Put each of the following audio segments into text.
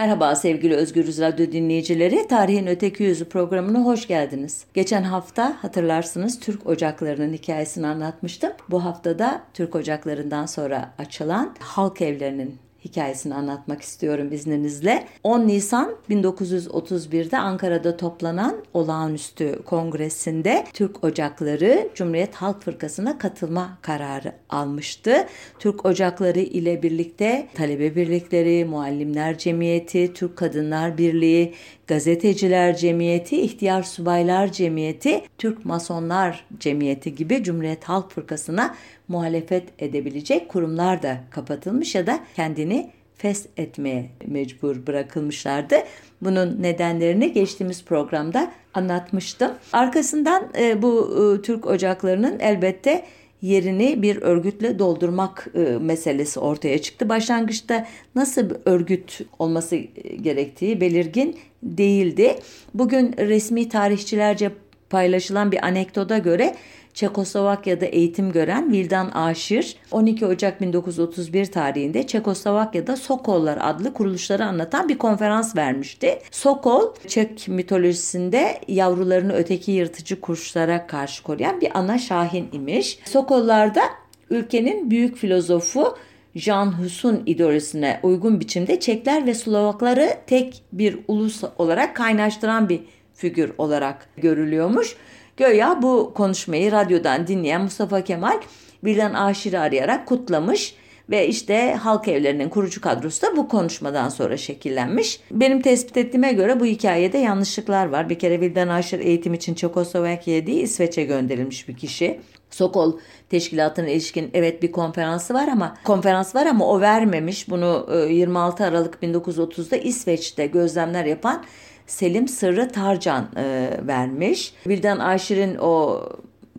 Merhaba sevgili Özgürüz Radyo dinleyicileri. Tarihin Öteki Yüzü programına hoş geldiniz. Geçen hafta hatırlarsınız Türk ocaklarının hikayesini anlatmıştım. Bu haftada Türk ocaklarından sonra açılan halk evlerinin hikayesini anlatmak istiyorum izninizle. 10 Nisan 1931'de Ankara'da toplanan olağanüstü kongresinde Türk Ocakları Cumhuriyet Halk Fırkası'na katılma kararı almıştı. Türk Ocakları ile birlikte talebe birlikleri, muallimler cemiyeti, Türk Kadınlar Birliği, Gazeteciler Cemiyeti, İhtiyar Subaylar Cemiyeti, Türk Masonlar Cemiyeti gibi Cumhuriyet Halk Fırkası'na muhalefet edebilecek kurumlar da kapatılmış ya da kendini fes etmeye mecbur bırakılmışlardı. Bunun nedenlerini geçtiğimiz programda anlatmıştım. Arkasından e, bu e, Türk ocaklarının elbette yerini bir örgütle doldurmak e, meselesi ortaya çıktı. Başlangıçta nasıl bir örgüt olması gerektiği belirgin değildi. Bugün resmi tarihçilerce paylaşılan bir anekdota göre Çekoslovakya'da eğitim gören Vildan Aşir 12 Ocak 1931 tarihinde Çekoslovakya'da Sokollar adlı kuruluşları anlatan bir konferans vermişti. Sokol, Çek mitolojisinde yavrularını öteki yırtıcı kuşlara karşı koruyan bir ana şahin imiş. Sokollarda ülkenin büyük filozofu Jean Hus'un ideolojisine uygun biçimde Çekler ve Slovakları tek bir ulus olarak kaynaştıran bir figür olarak görülüyormuş. Göya bu konuşmayı radyodan dinleyen Mustafa Kemal Vildan Aşir'i arayarak kutlamış ve işte halk evlerinin kurucu kadrosu da bu konuşmadan sonra şekillenmiş. Benim tespit ettiğime göre bu hikayede yanlışlıklar var. Bir kere Vildan Aşir eğitim için Çekoslovakya'ya değil İsveç'e gönderilmiş bir kişi. Sokol teşkilatına ilişkin evet bir konferansı var ama konferans var ama o vermemiş. Bunu 26 Aralık 1930'da İsveç'te gözlemler yapan Selim Sırrı Tarcan e, vermiş. Vildan Aşir'in o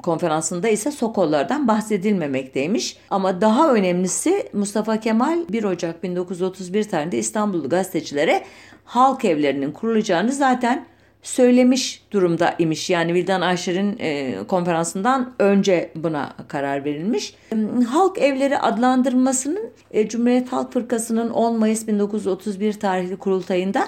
konferansında ise Sokollardan bahsedilmemekteymiş. Ama daha önemlisi Mustafa Kemal 1 Ocak 1931 tarihinde İstanbullu gazetecilere halk evlerinin kurulacağını zaten söylemiş durumda imiş. Yani Vildan Aşir'in e, konferansından önce buna karar verilmiş. Halk evleri adlandırmasının e, Cumhuriyet Halk Fırkası'nın 10 Mayıs 1931 tarihli kurultayında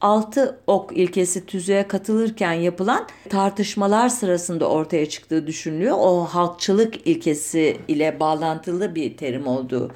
altı ok ilkesi tüzüğe katılırken yapılan tartışmalar sırasında ortaya çıktığı düşünülüyor. O halkçılık ilkesi ile bağlantılı bir terim olduğu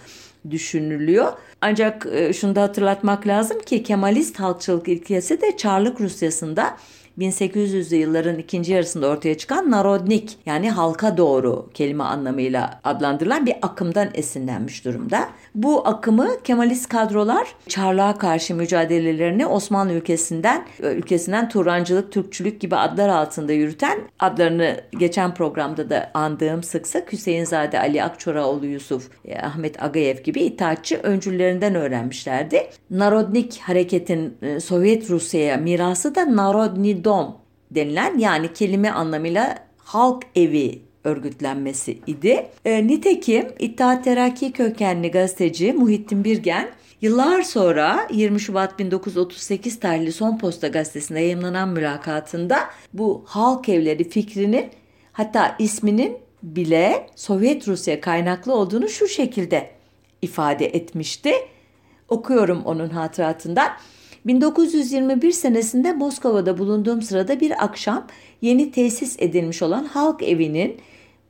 düşünülüyor. Ancak e, şunu da hatırlatmak lazım ki Kemalist halkçılık ilkesi de Çarlık Rusyası'nda 1800'lü yılların ikinci yarısında ortaya çıkan narodnik yani halka doğru kelime anlamıyla adlandırılan bir akımdan esinlenmiş durumda. Bu akımı Kemalist kadrolar Çarlığa karşı mücadelelerini Osmanlı ülkesinden ülkesinden Turancılık, Türkçülük gibi adlar altında yürüten adlarını geçen programda da andığım sık sık Hüseyinzade Ali Akçoraoğlu Yusuf, e, Ahmet Agayev gibi itaatçı öncüllerinden öğrenmişlerdi. Narodnik hareketin e, Sovyet Rusya'ya mirası da Narodnidom denilen yani kelime anlamıyla halk evi örgütlenmesi idi. E, nitekim İttihat Terakki kökenli gazeteci Muhittin Birgen Yıllar sonra 20 Şubat 1938 tarihli Son Posta gazetesinde yayınlanan mülakatında bu halk evleri fikrinin hatta isminin bile Sovyet Rusya kaynaklı olduğunu şu şekilde ifade etmişti. Okuyorum onun hatıratından. 1921 senesinde Moskova'da bulunduğum sırada bir akşam yeni tesis edilmiş olan halk evinin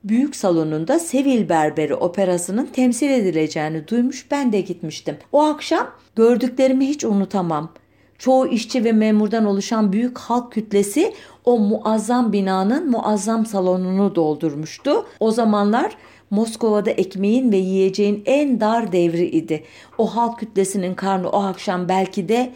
büyük salonunda Sevil Berberi operasının temsil edileceğini duymuş ben de gitmiştim. O akşam gördüklerimi hiç unutamam. Çoğu işçi ve memurdan oluşan büyük halk kütlesi o muazzam binanın muazzam salonunu doldurmuştu. O zamanlar Moskova'da ekmeğin ve yiyeceğin en dar devri idi. O halk kütlesinin karnı o akşam belki de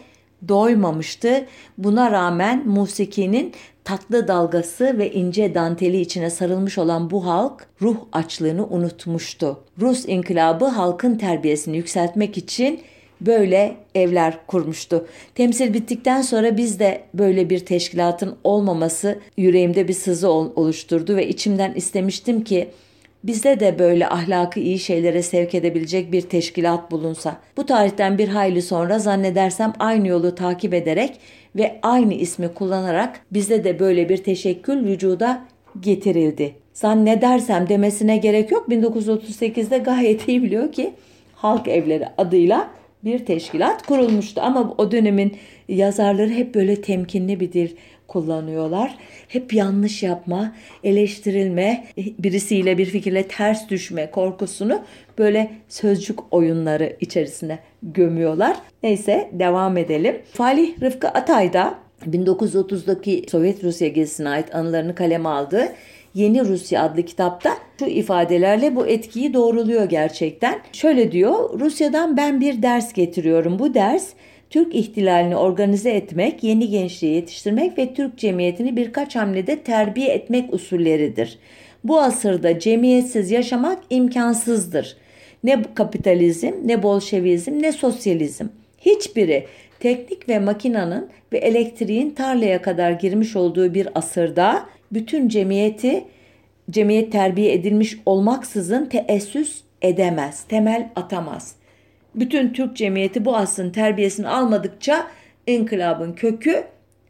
doymamıştı. Buna rağmen musikinin tatlı dalgası ve ince danteli içine sarılmış olan bu halk ruh açlığını unutmuştu. Rus inkılabı halkın terbiyesini yükseltmek için böyle evler kurmuştu. Temsil bittikten sonra biz de böyle bir teşkilatın olmaması yüreğimde bir sızı oluşturdu ve içimden istemiştim ki bizde de böyle ahlakı iyi şeylere sevk edebilecek bir teşkilat bulunsa. Bu tarihten bir hayli sonra zannedersem aynı yolu takip ederek ve aynı ismi kullanarak bizde de böyle bir teşekkül vücuda getirildi. Zannedersem demesine gerek yok. 1938'de gayet iyi biliyor ki halk evleri adıyla bir teşkilat kurulmuştu. Ama o dönemin yazarları hep böyle temkinli bir dil kullanıyorlar. Hep yanlış yapma, eleştirilme, birisiyle bir fikirle ters düşme korkusunu böyle sözcük oyunları içerisine gömüyorlar. Neyse devam edelim. Falih Rıfkı Atay da 1930'daki Sovyet Rusya gezisine ait anılarını kaleme aldı. Yeni Rusya adlı kitapta şu ifadelerle bu etkiyi doğruluyor gerçekten. Şöyle diyor, Rusya'dan ben bir ders getiriyorum. Bu ders Türk ihtilalini organize etmek, yeni gençliği yetiştirmek ve Türk cemiyetini birkaç hamlede terbiye etmek usulleridir. Bu asırda cemiyetsiz yaşamak imkansızdır. Ne kapitalizm, ne bolşevizm, ne sosyalizm. Hiçbiri teknik ve makinanın ve elektriğin tarlaya kadar girmiş olduğu bir asırda bütün cemiyeti cemiyet terbiye edilmiş olmaksızın teessüs edemez, temel atamaz. Bütün Türk cemiyeti bu asrın terbiyesini almadıkça inkılabın kökü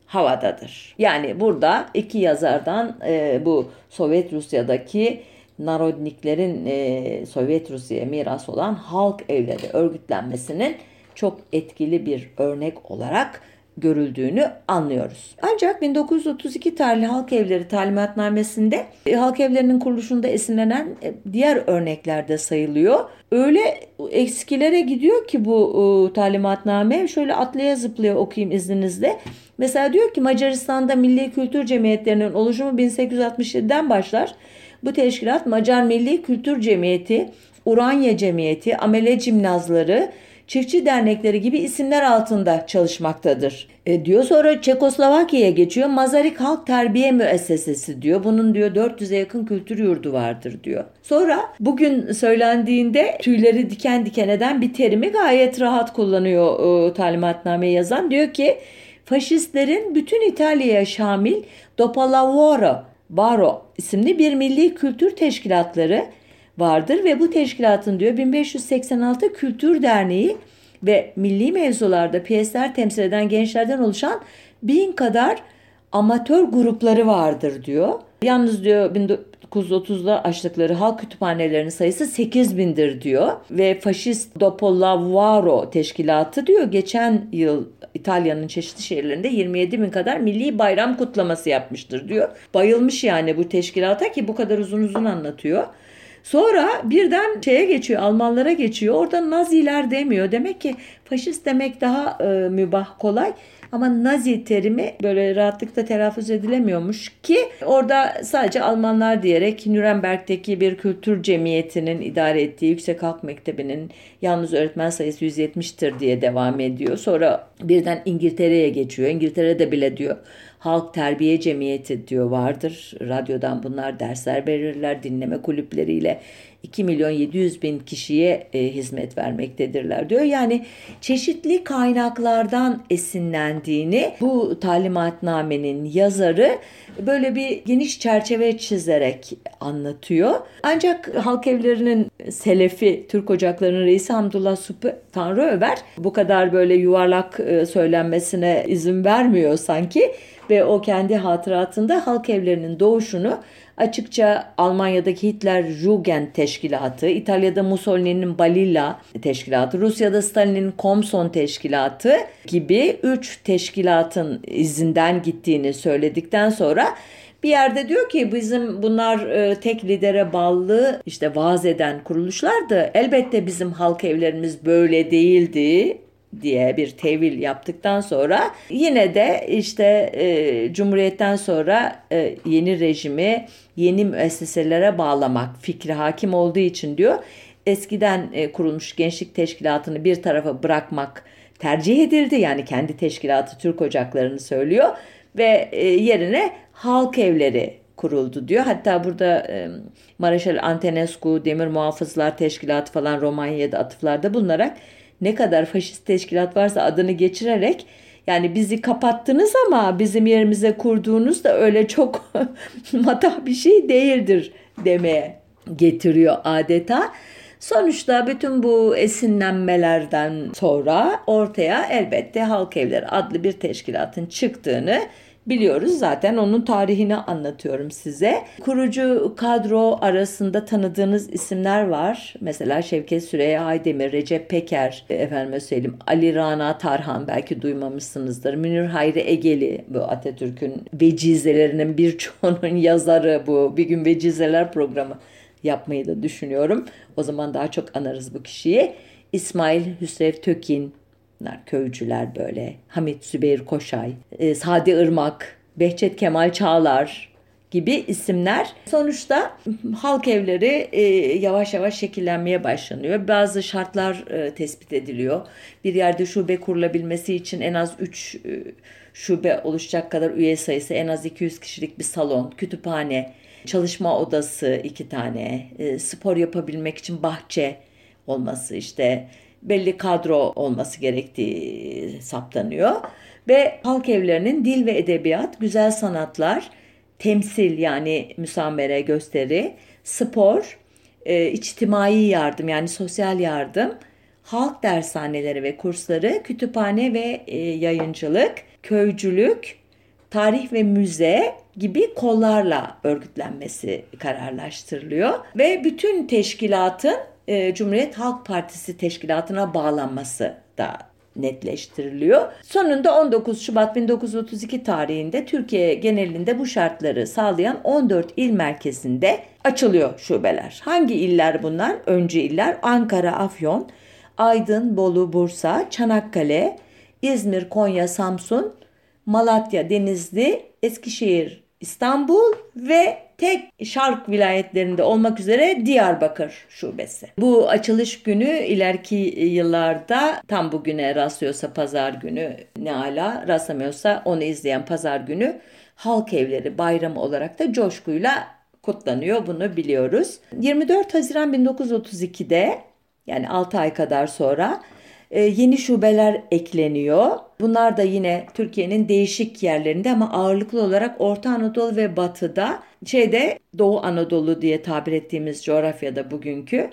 havadadır. Yani burada iki yazardan e, bu Sovyet Rusya'daki Narodniklerin e, Sovyet Rusya'ya miras olan halk evleri örgütlenmesinin çok etkili bir örnek olarak görüldüğünü anlıyoruz. Ancak 1932 tarihli halk evleri talimatnamesinde e, halk evlerinin kuruluşunda esinlenen e, diğer örneklerde sayılıyor. Öyle eksikilere gidiyor ki bu e, talimatname şöyle atlaya zıplaya okuyayım izninizle. Mesela diyor ki Macaristan'da milli kültür cemiyetlerinin oluşumu 1867'den başlar. Bu teşkilat Macar Milli Kültür Cemiyeti, Uranya Cemiyeti, Amele Cimnazları, çiftçi dernekleri gibi isimler altında çalışmaktadır. E, diyor sonra Çekoslovakya'ya geçiyor. Mazarik Halk Terbiye Müessesesi diyor. Bunun diyor 400'e yakın kültür yurdu vardır diyor. Sonra bugün söylendiğinde tüyleri diken diken eden bir terimi gayet rahat kullanıyor e, talimatname yazan. Diyor ki faşistlerin bütün İtalya'ya şamil Dopolavoro Baro isimli bir milli kültür teşkilatları vardır ve bu teşkilatın diyor 1586 Kültür Derneği ve milli mevzularda piyesler temsil eden gençlerden oluşan bin kadar amatör grupları vardır diyor. Yalnız diyor 1930'da açtıkları halk kütüphanelerinin sayısı 8 bindir diyor. Ve faşist Dopolavoro teşkilatı diyor geçen yıl İtalya'nın çeşitli şehirlerinde 27 bin kadar milli bayram kutlaması yapmıştır diyor. Bayılmış yani bu teşkilata ki bu kadar uzun uzun anlatıyor. Sonra birden şeye geçiyor, Almanlara geçiyor. Orada Naziler demiyor. Demek ki faşist demek daha e, mübah, kolay. Ama Nazi terimi böyle rahatlıkla telaffuz edilemiyormuş ki orada sadece Almanlar diyerek Nürnberg'deki bir kültür cemiyetinin idare ettiği Yüksek Halk Mektebi'nin yalnız öğretmen sayısı 170'tir diye devam ediyor. Sonra birden İngiltere'ye geçiyor. İngiltere'de bile diyor Halk Terbiye Cemiyeti diyor vardır. Radyodan bunlar dersler verirler dinleme kulüpleriyle 2 milyon 700 bin kişiye e, hizmet vermektedirler diyor. Yani çeşitli kaynaklardan esinlendiğini bu talimatnamenin yazarı böyle bir geniş çerçeve çizerek anlatıyor. Ancak halk evlerinin selefi Türk Ocakları'nın reisi Hamdullah Supi Tanrı Över bu kadar böyle yuvarlak e, söylenmesine izin vermiyor sanki ve o kendi hatıratında halk evlerinin doğuşunu açıkça Almanya'daki Hitler Jugend Teşkilatı, İtalya'da Mussolini'nin Balilla Teşkilatı, Rusya'da Stalin'in Komson Teşkilatı gibi üç teşkilatın izinden gittiğini söyledikten sonra bir yerde diyor ki bizim bunlar e, tek lidere bağlı işte vaaz eden kuruluşlardı. Elbette bizim halk evlerimiz böyle değildi diye bir tevil yaptıktan sonra yine de işte e, Cumhuriyet'ten sonra e, yeni rejimi yeni müesseselere bağlamak fikri hakim olduğu için diyor eskiden e, kurulmuş gençlik teşkilatını bir tarafa bırakmak tercih edildi. Yani kendi teşkilatı Türk Ocakları'nı söylüyor ve e, yerine halk evleri kuruldu diyor. Hatta burada e, Mareşal Antonescu, Demir Muhafızlar Teşkilatı falan Romanya'da atıflarda bulunarak ne kadar faşist teşkilat varsa adını geçirerek yani bizi kapattınız ama bizim yerimize kurduğunuz da öyle çok matah bir şey değildir demeye getiriyor adeta. Sonuçta bütün bu esinlenmelerden sonra ortaya elbette Halk Evleri adlı bir teşkilatın çıktığını biliyoruz zaten onun tarihini anlatıyorum size. Kurucu kadro arasında tanıdığınız isimler var. Mesela Şevket Süreyya Aydemir, Recep Peker, efendime söyleyeyim Ali Rana Tarhan belki duymamışsınızdır. Münir Hayri Egeli bu Atatürk'ün vecizelerinin birçoğunun yazarı bu. Bir gün vecizeler programı yapmayı da düşünüyorum. O zaman daha çok anarız bu kişiyi. İsmail Hüsrev Tökin, Bunlar köycüler böyle. Hamit Zübeyir Koşay, e, Sadi Irmak, Behçet Kemal Çağlar gibi isimler. Sonuçta halk evleri e, yavaş yavaş şekillenmeye başlanıyor. Bazı şartlar e, tespit ediliyor. Bir yerde şube kurulabilmesi için en az 3 e, şube oluşacak kadar üye sayısı, en az 200 kişilik bir salon, kütüphane, çalışma odası iki tane, e, spor yapabilmek için bahçe olması işte belli kadro olması gerektiği saptanıyor. Ve halk evlerinin dil ve edebiyat, güzel sanatlar, temsil yani müsamere, gösteri, spor, e, içtimai yardım yani sosyal yardım, halk dershaneleri ve kursları, kütüphane ve e, yayıncılık, köycülük, tarih ve müze gibi kollarla örgütlenmesi kararlaştırılıyor. Ve bütün teşkilatın e, Cumhuriyet Halk Partisi teşkilatına bağlanması da netleştiriliyor. Sonunda 19 Şubat 1932 tarihinde Türkiye genelinde bu şartları sağlayan 14 il merkezinde açılıyor şubeler. Hangi iller bunlar? Öncü iller Ankara, Afyon, Aydın, Bolu, Bursa, Çanakkale, İzmir, Konya, Samsun, Malatya, Denizli, Eskişehir, İstanbul ve tek şark vilayetlerinde olmak üzere Diyarbakır şubesi. Bu açılış günü ileriki yıllarda tam bugüne rastlıyorsa pazar günü ne ala rastlamıyorsa onu izleyen pazar günü halk evleri bayramı olarak da coşkuyla kutlanıyor bunu biliyoruz. 24 Haziran 1932'de yani 6 ay kadar sonra e, yeni şubeler ekleniyor. Bunlar da yine Türkiye'nin değişik yerlerinde ama ağırlıklı olarak Orta Anadolu ve Batı'da şeyde Doğu Anadolu diye tabir ettiğimiz coğrafyada bugünkü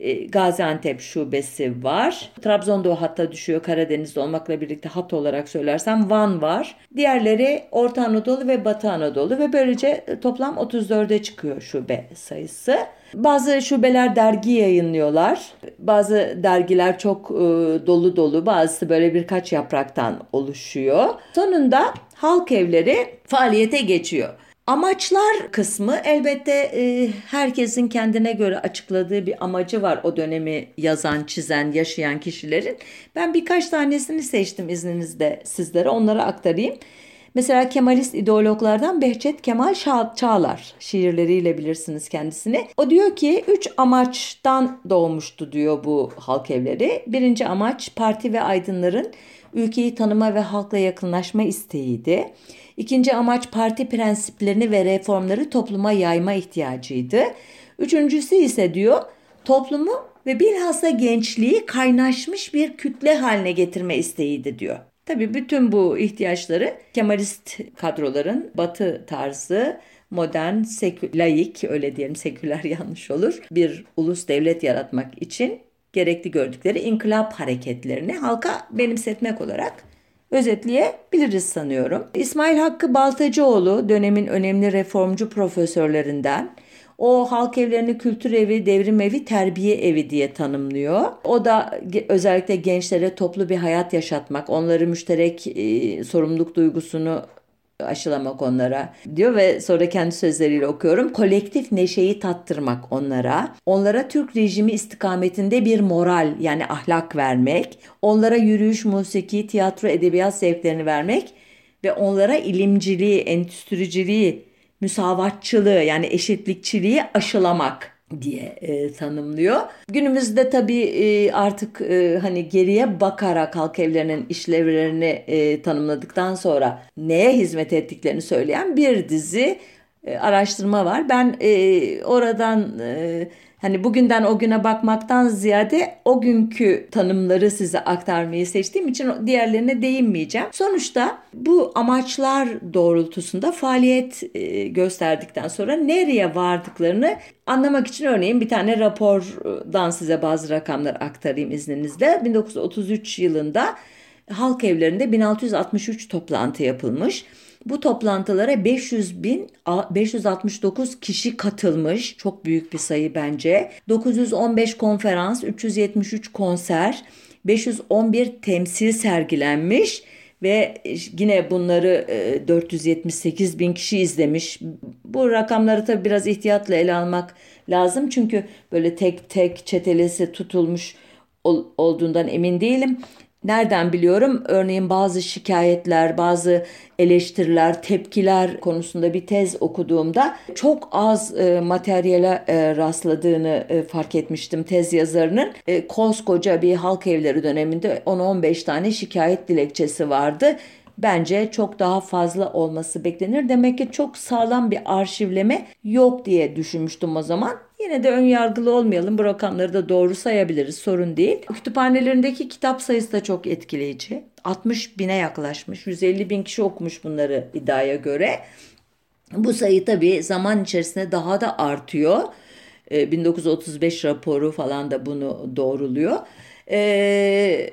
e, Gaziantep şubesi var. Trabzon'da hatta düşüyor Karadeniz'de olmakla birlikte hat olarak söylersem Van var. Diğerleri Orta Anadolu ve Batı Anadolu ve böylece toplam 34'e çıkıyor şube sayısı. Bazı şubeler dergi yayınlıyorlar. Bazı dergiler çok e, dolu dolu, bazısı böyle birkaç yapraktan oluşuyor. Sonunda halk evleri faaliyete geçiyor. Amaçlar kısmı elbette e, herkesin kendine göre açıkladığı bir amacı var o dönemi yazan, çizen, yaşayan kişilerin. Ben birkaç tanesini seçtim izninizle sizlere onları aktarayım. Mesela Kemalist ideologlardan Behçet Kemal Çağlar şiirleriyle bilirsiniz kendisini. O diyor ki üç amaçtan doğmuştu diyor bu halk evleri. Birinci amaç parti ve aydınların ülkeyi tanıma ve halkla yakınlaşma isteğiydi. İkinci amaç parti prensiplerini ve reformları topluma yayma ihtiyacıydı. Üçüncüsü ise diyor toplumu ve bilhassa gençliği kaynaşmış bir kütle haline getirme isteğiydi diyor. Tabii bütün bu ihtiyaçları Kemalist kadroların batı tarzı modern, sekü, laik öyle diyelim seküler yanlış olur bir ulus devlet yaratmak için gerekli gördükleri inkılap hareketlerini halka benimsetmek olarak özetleyebiliriz sanıyorum. İsmail Hakkı Baltacıoğlu dönemin önemli reformcu profesörlerinden o halk evlerini kültür evi, devrim evi, terbiye evi diye tanımlıyor. O da özellikle gençlere toplu bir hayat yaşatmak, onları müşterek e, sorumluluk duygusunu aşılamak onlara diyor ve sonra kendi sözleriyle okuyorum. Kolektif neşeyi tattırmak onlara, onlara Türk rejimi istikametinde bir moral yani ahlak vermek, onlara yürüyüş, musiki, tiyatro, edebiyat zevklerini vermek ve onlara ilimciliği, endüstriciliği, müsavatçılığı yani eşitlikçiliği aşılamak diye e, tanımlıyor. Günümüzde tabii e, artık e, hani geriye bakarak halk evlerinin işlevlerini e, tanımladıktan sonra neye hizmet ettiklerini söyleyen bir dizi e, araştırma var. Ben e, oradan e, hani bugünden o güne bakmaktan ziyade o günkü tanımları size aktarmayı seçtiğim için diğerlerine değinmeyeceğim. Sonuçta bu amaçlar doğrultusunda faaliyet e, gösterdikten sonra nereye vardıklarını anlamak için örneğin bir tane rapordan size bazı rakamlar aktarayım izninizle. 1933 yılında halk evlerinde 1663 toplantı yapılmış. Bu toplantılara 500 bin 569 kişi katılmış. Çok büyük bir sayı bence. 915 konferans, 373 konser, 511 temsil sergilenmiş ve yine bunları 478 bin kişi izlemiş. Bu rakamları tabii biraz ihtiyatla ele almak lazım çünkü böyle tek tek çetelesi tutulmuş olduğundan emin değilim. Nereden biliyorum? Örneğin bazı şikayetler, bazı eleştiriler, tepkiler konusunda bir tez okuduğumda çok az e, materyale e, rastladığını e, fark etmiştim tez yazarının. E, koskoca bir halk evleri döneminde 10-15 tane şikayet dilekçesi vardı. Bence çok daha fazla olması beklenir. Demek ki çok sağlam bir arşivleme yok diye düşünmüştüm o zaman. Yine de ön yargılı olmayalım. Bu rakamları da doğru sayabiliriz. Sorun değil. Kütüphanelerindeki kitap sayısı da çok etkileyici. 60 bine yaklaşmış. 150 bin kişi okumuş bunları iddiaya göre. Bu sayı tabii zaman içerisinde daha da artıyor. 1935 ee, raporu falan da bunu doğruluyor. Ee,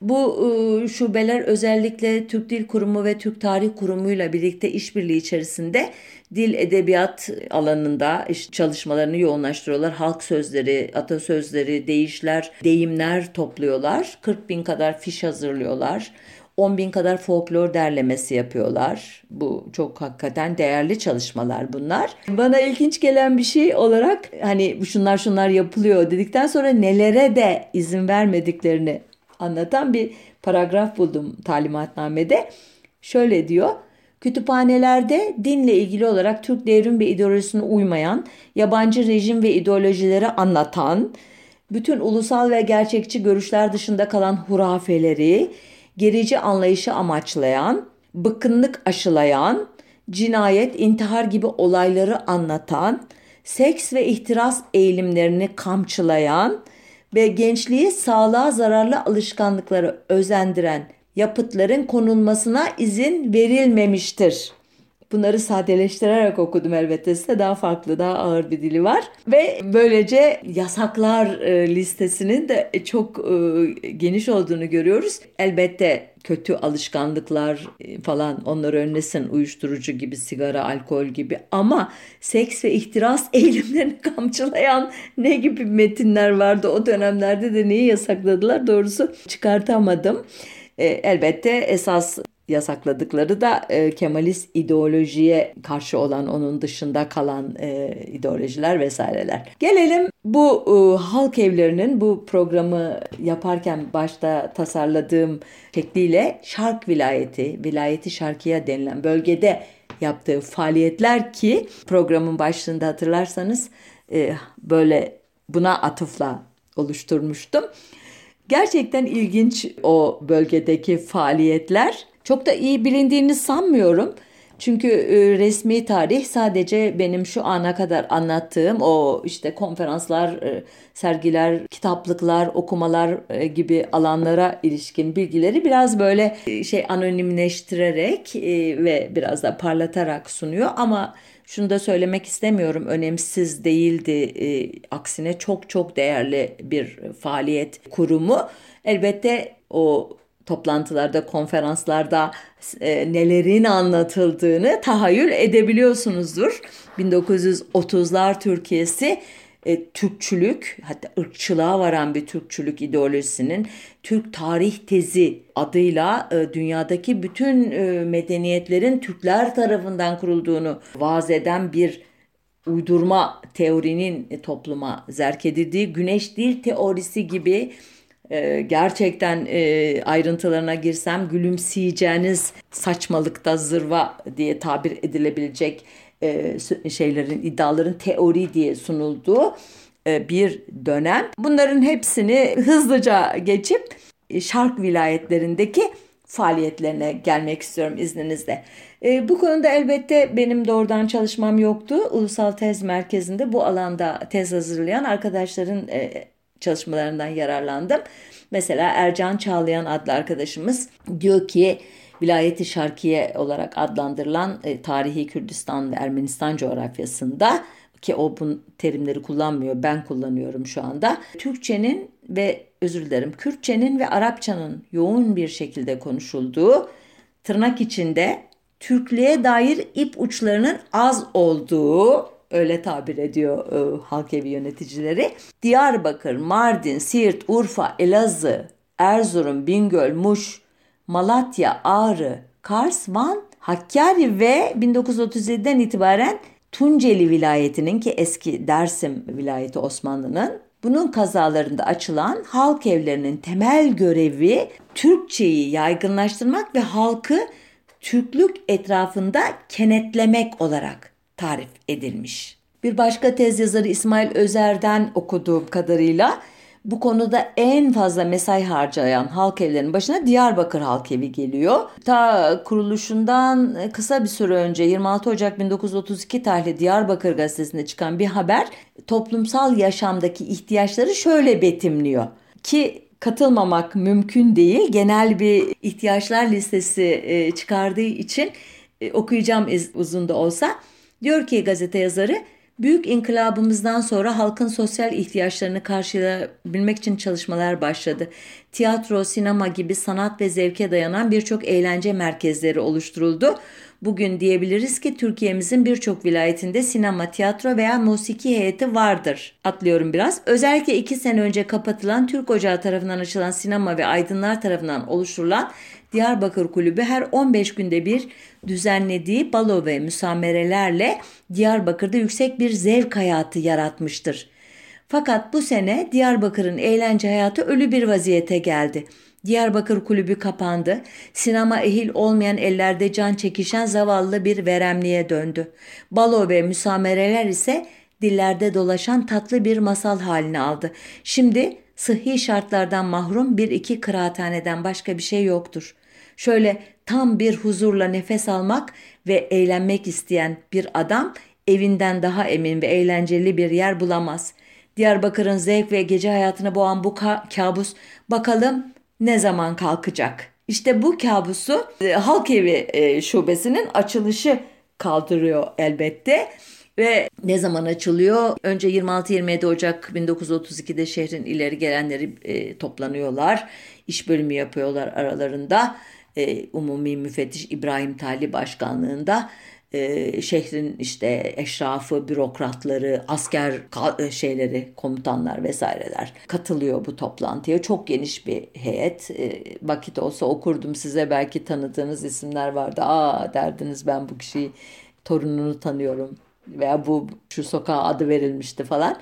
bu ıı, şubeler özellikle Türk Dil Kurumu ve Türk Tarih Kurumu ile birlikte işbirliği içerisinde dil edebiyat alanında çalışmalarını yoğunlaştırıyorlar. Halk sözleri, atasözleri, deyişler, deyimler topluyorlar. 40 bin kadar fiş hazırlıyorlar. 10 bin kadar folklor derlemesi yapıyorlar. Bu çok hakikaten değerli çalışmalar bunlar. Bana ilginç gelen bir şey olarak hani şunlar şunlar yapılıyor dedikten sonra nelere de izin vermediklerini anlatan bir paragraf buldum talimatnamede. Şöyle diyor. Kütüphanelerde dinle ilgili olarak Türk devrim ve ideolojisine uymayan, yabancı rejim ve ideolojileri anlatan, bütün ulusal ve gerçekçi görüşler dışında kalan hurafeleri, gerici anlayışı amaçlayan, bıkkınlık aşılayan, cinayet, intihar gibi olayları anlatan, seks ve ihtiras eğilimlerini kamçılayan, ve gençliği sağlığa zararlı alışkanlıkları özendiren yapıtların konulmasına izin verilmemiştir. Bunları sadeleştirerek okudum elbette size daha farklı daha ağır bir dili var ve böylece yasaklar e, listesinin de çok e, geniş olduğunu görüyoruz. Elbette kötü alışkanlıklar e, falan onları önlesin uyuşturucu gibi sigara alkol gibi. Ama seks ve ihtiras eğilimlerini kamçılayan ne gibi metinler vardı? O dönemlerde de neyi yasakladılar? Doğrusu çıkartamadım. elbette esas yasakladıkları da e, Kemalist ideolojiye karşı olan onun dışında kalan e, ideolojiler vesaireler. Gelelim bu e, halk evlerinin bu programı yaparken başta tasarladığım şekliyle Şark vilayeti, vilayeti Şarkiye denilen bölgede yaptığı faaliyetler ki programın başlığında hatırlarsanız e, böyle buna atıfla oluşturmuştum. Gerçekten ilginç o bölgedeki faaliyetler. Çok da iyi bilindiğini sanmıyorum. Çünkü e, resmi tarih sadece benim şu ana kadar anlattığım o işte konferanslar, e, sergiler, kitaplıklar, okumalar e, gibi alanlara ilişkin bilgileri biraz böyle şey anonimleştirerek ve biraz da parlatarak sunuyor ama şunu da söylemek istemiyorum önemsiz değildi aksine çok çok değerli bir faaliyet kurumu. Elbette o toplantılarda, konferanslarda e, nelerin anlatıldığını tahayyül edebiliyorsunuzdur. 1930'lar Türkiye'si e, Türkçülük hatta ırkçılığa varan bir Türkçülük ideolojisinin Türk tarih tezi adıyla e, dünyadaki bütün e, medeniyetlerin Türkler tarafından kurulduğunu vaz eden bir uydurma teorinin e, topluma zerk edildiği güneş dil teorisi gibi e, gerçekten e, ayrıntılarına girsem gülümseyeceğiniz saçmalıkta zırva diye tabir edilebilecek e, şeylerin iddiaların teori diye sunulduğu e, bir dönem. Bunların hepsini hızlıca geçip e, Şark vilayetlerindeki faaliyetlerine gelmek istiyorum izninizle. E, bu konuda elbette benim doğrudan çalışmam yoktu. Ulusal Tez Merkezi'nde bu alanda tez hazırlayan arkadaşların e, çalışmalarından yararlandım. Mesela Ercan Çağlayan adlı arkadaşımız diyor ki Vilayeti Şarkiye olarak adlandırılan e, tarihi Kürdistan ve Ermenistan coğrafyasında ki o bu terimleri kullanmıyor ben kullanıyorum şu anda. Türkçenin ve özür dilerim Kürtçenin ve Arapçanın yoğun bir şekilde konuşulduğu tırnak içinde Türklüğe dair ip uçlarının az olduğu öyle tabir ediyor e, halk evi yöneticileri. Diyarbakır, Mardin, Siirt, Urfa, Elazığ, Erzurum, Bingöl, Muş, Malatya, Ağrı, Kars, Van, Hakkari ve 1937'den itibaren Tunceli vilayetinin ki eski Dersim vilayeti Osmanlı'nın bunun kazalarında açılan halk evlerinin temel görevi Türkçeyi yaygınlaştırmak ve halkı Türklük etrafında kenetlemek olarak tarif edilmiş. Bir başka tez yazarı İsmail Özer'den okuduğum kadarıyla bu konuda en fazla mesai harcayan halk evlerinin başına Diyarbakır Halk Evi geliyor. Ta kuruluşundan kısa bir süre önce 26 Ocak 1932 tarihli Diyarbakır gazetesinde çıkan bir haber toplumsal yaşamdaki ihtiyaçları şöyle betimliyor. Ki katılmamak mümkün değil. Genel bir ihtiyaçlar listesi e, çıkardığı için e, okuyacağım uzun da olsa. Diyor ki gazete yazarı Büyük inkılabımızdan sonra halkın sosyal ihtiyaçlarını karşılayabilmek için çalışmalar başladı. Tiyatro, sinema gibi sanat ve zevke dayanan birçok eğlence merkezleri oluşturuldu. Bugün diyebiliriz ki Türkiye'mizin birçok vilayetinde sinema, tiyatro veya musiki heyeti vardır. Atlıyorum biraz. Özellikle iki sene önce kapatılan Türk Ocağı tarafından açılan sinema ve aydınlar tarafından oluşturulan Diyarbakır Kulübü her 15 günde bir düzenlediği balo ve müsamerelerle Diyarbakır'da yüksek bir zevk hayatı yaratmıştır. Fakat bu sene Diyarbakır'ın eğlence hayatı ölü bir vaziyete geldi. Diyarbakır Kulübü kapandı. Sinema ehil olmayan ellerde can çekişen zavallı bir veremliğe döndü. Balo ve müsamereler ise dillerde dolaşan tatlı bir masal halini aldı. Şimdi sıhhi şartlardan mahrum bir iki kıraathaneden başka bir şey yoktur. Şöyle tam bir huzurla nefes almak ve eğlenmek isteyen bir adam evinden daha emin ve eğlenceli bir yer bulamaz. Diyarbakır'ın zevk ve gece hayatını boğan bu ka- kabus bakalım ne zaman kalkacak? İşte bu kabusu e, Halk Evi e, şubesinin açılışı kaldırıyor elbette. Ve ne zaman açılıyor? Önce 26-27 Ocak 1932'de şehrin ileri gelenleri e, toplanıyorlar. İş bölümü yapıyorlar aralarında e, Umumi Müfettiş İbrahim Tali başkanlığında e, şehrin işte eşrafı, bürokratları, asker e, şeyleri, komutanlar vesaireler katılıyor bu toplantıya. Çok geniş bir heyet. E, vakit olsa okurdum size belki tanıdığınız isimler vardı. Aa derdiniz ben bu kişiyi torununu tanıyorum veya bu şu sokağa adı verilmişti falan.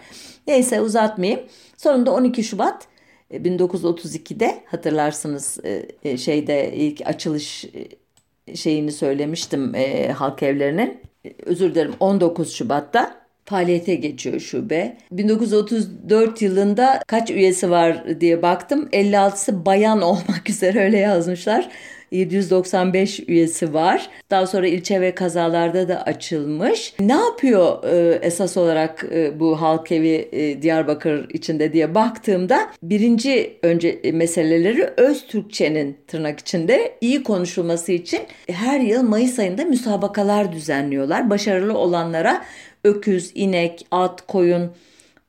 Neyse uzatmayayım. Sonunda 12 Şubat 1932'de hatırlarsınız e, e, şeyde ilk açılış e, şeyini söylemiştim halk evlerinin. Özür dilerim 19 Şubat'ta faaliyete geçiyor şube. 1934 yılında kaç üyesi var diye baktım. 56'sı bayan olmak üzere öyle yazmışlar. 795 üyesi var. Daha sonra ilçe ve kazalarda da açılmış. Ne yapıyor e, esas olarak e, bu halk evi e, Diyarbakır içinde diye baktığımda birinci önce meseleleri öz Türkçenin tırnak içinde iyi konuşulması için her yıl Mayıs ayında müsabakalar düzenliyorlar. Başarılı olanlara öküz, inek, at, koyun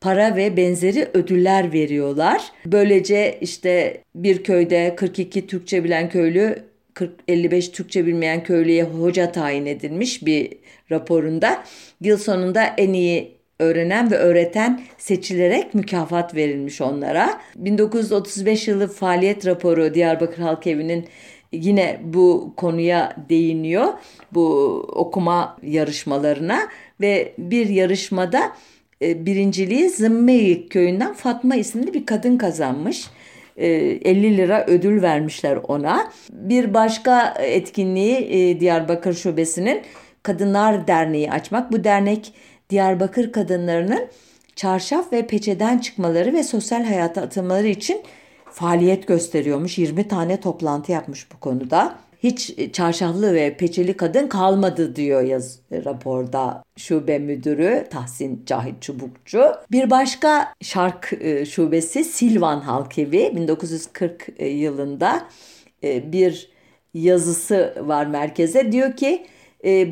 para ve benzeri ödüller veriyorlar. Böylece işte bir köyde 42 Türkçe bilen köylü 40-55 Türkçe bilmeyen köylüye hoca tayin edilmiş bir raporunda. Yıl sonunda en iyi öğrenen ve öğreten seçilerek mükafat verilmiş onlara. 1935 yılı faaliyet raporu Diyarbakır Halk Evi'nin yine bu konuya değiniyor. Bu okuma yarışmalarına ve bir yarışmada e, birinciliği Zımmeyik köyünden Fatma isimli bir kadın kazanmış. 50 e, lira ödül vermişler ona. Bir başka etkinliği e, Diyarbakır Şubesi'nin Kadınlar Derneği açmak. Bu dernek Diyarbakır kadınlarının çarşaf ve peçeden çıkmaları ve sosyal hayata atılmaları için faaliyet gösteriyormuş. 20 tane toplantı yapmış bu konuda hiç çarşaflı ve peçeli kadın kalmadı diyor yaz raporda şube müdürü Tahsin Cahit Çubukçu. Bir başka şark e, şubesi Silvan Halk Evi 1940 e, yılında e, bir yazısı var merkeze. Diyor ki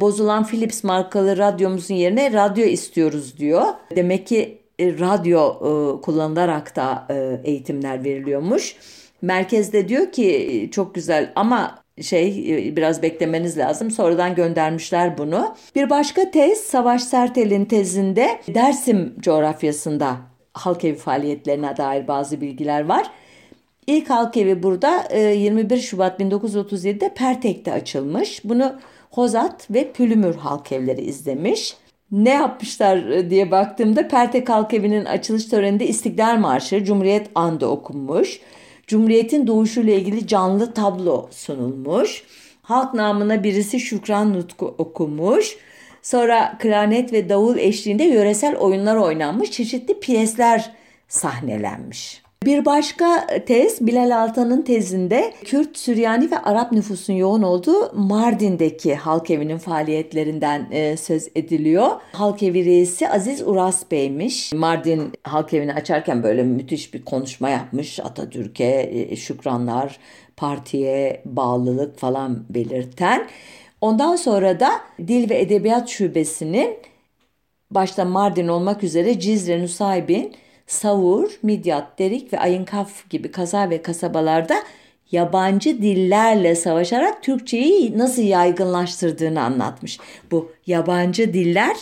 bozulan Philips markalı radyomuzun yerine radyo istiyoruz diyor. Demek ki radyo kullanılarak da eğitimler veriliyormuş. Merkezde diyor ki çok güzel ama şey biraz beklemeniz lazım. Sonradan göndermişler bunu. Bir başka tez Savaş Sertel'in tezinde Dersim coğrafyasında halk evi faaliyetlerine dair bazı bilgiler var. İlk halk evi burada 21 Şubat 1937'de Pertek'te açılmış. Bunu Hozat ve Pülümür halk evleri izlemiş. Ne yapmışlar diye baktığımda Pertek Halk Evi'nin açılış töreninde İstiklal Marşı, Cumhuriyet Andı okunmuş. Cumhuriyet'in doğuşuyla ilgili canlı tablo sunulmuş. Halk namına birisi Şükran Nutku okumuş. Sonra klarnet ve davul eşliğinde yöresel oyunlar oynanmış, çeşitli piyesler sahnelenmiş. Bir başka tez Bilal Altan'ın tezinde Kürt, Süryani ve Arap nüfusun yoğun olduğu Mardin'deki halk evinin faaliyetlerinden e, söz ediliyor. Halk evi reisi Aziz Uras Bey'miş. Mardin halk evini açarken böyle müthiş bir konuşma yapmış. Atatürk'e e, şükranlar, partiye bağlılık falan belirten. Ondan sonra da Dil ve Edebiyat Şubesi'nin başta Mardin olmak üzere Cizre Nusaybin Savur, Midyat, Derik ve Ayınkaf gibi kaza ve kasabalarda yabancı dillerle savaşarak Türkçeyi nasıl yaygınlaştırdığını anlatmış. Bu yabancı diller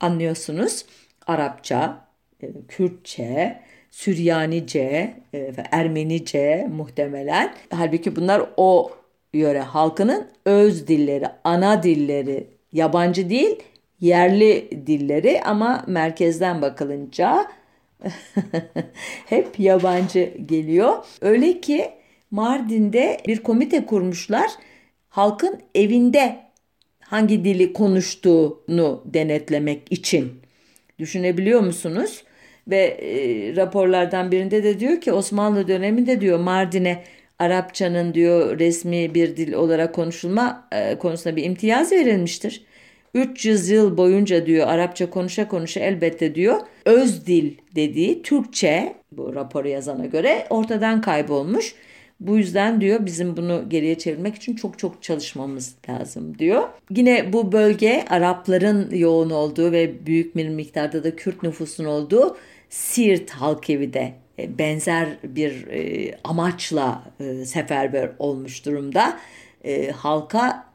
anlıyorsunuz Arapça, e, Kürtçe, Süryanice e, ve Ermenice muhtemelen. Halbuki bunlar o yöre halkının öz dilleri, ana dilleri, yabancı değil yerli dilleri ama merkezden bakılınca hep yabancı geliyor. Öyle ki Mardin'de bir komite kurmuşlar. Halkın evinde hangi dili konuştuğunu denetlemek için. Düşünebiliyor musunuz? Ve e, raporlardan birinde de diyor ki Osmanlı döneminde diyor Mardin'e Arapçanın diyor resmi bir dil olarak konuşulma e, konusunda bir imtiyaz verilmiştir. 300 yıl boyunca diyor Arapça konuşa konuşa elbette diyor öz dil dediği Türkçe bu raporu yazana göre ortadan kaybolmuş. Bu yüzden diyor bizim bunu geriye çevirmek için çok çok çalışmamız lazım diyor. Yine bu bölge Arapların yoğun olduğu ve büyük bir miktarda da Kürt nüfusun olduğu Siirt halk evi de e, benzer bir e, amaçla e, seferber olmuş durumda. Halka